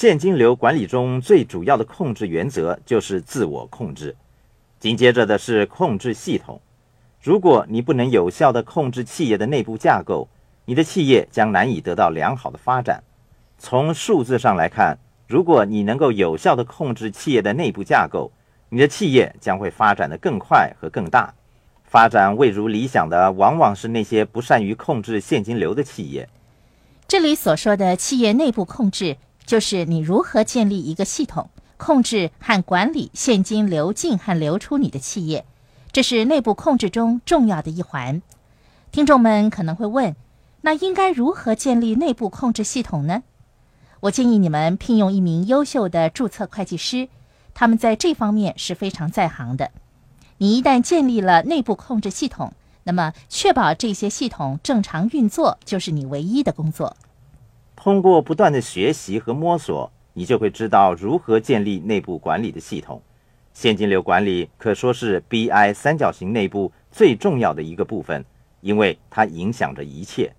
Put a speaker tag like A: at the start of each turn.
A: 现金流管理中最主要的控制原则就是自我控制，紧接着的是控制系统。如果你不能有效地控制企业的内部架构，你的企业将难以得到良好的发展。从数字上来看，如果你能够有效地控制企业的内部架构，你的企业将会发展得更快和更大。发展未如理想的，往往是那些不善于控制现金流的企业。
B: 这里所说的企业内部控制，就是你如何建立一个系统，控制和管理现金流进和流出你的企业，这是内部控制中重要的一环。听众们可能会问，那应该如何建立内部控制系统呢？我建议你们聘用一名优秀的注册会计师，他们在这方面是非常在行的。你一旦建立了内部控制系统，那么确保这些系统正常运作就是你唯一的工作。
A: 通过不断的学习和摸索，你就会知道如何建立内部管理的系统。现金流管理可说是 BI 三角形内部最重要的一个部分，因为它影响着一切。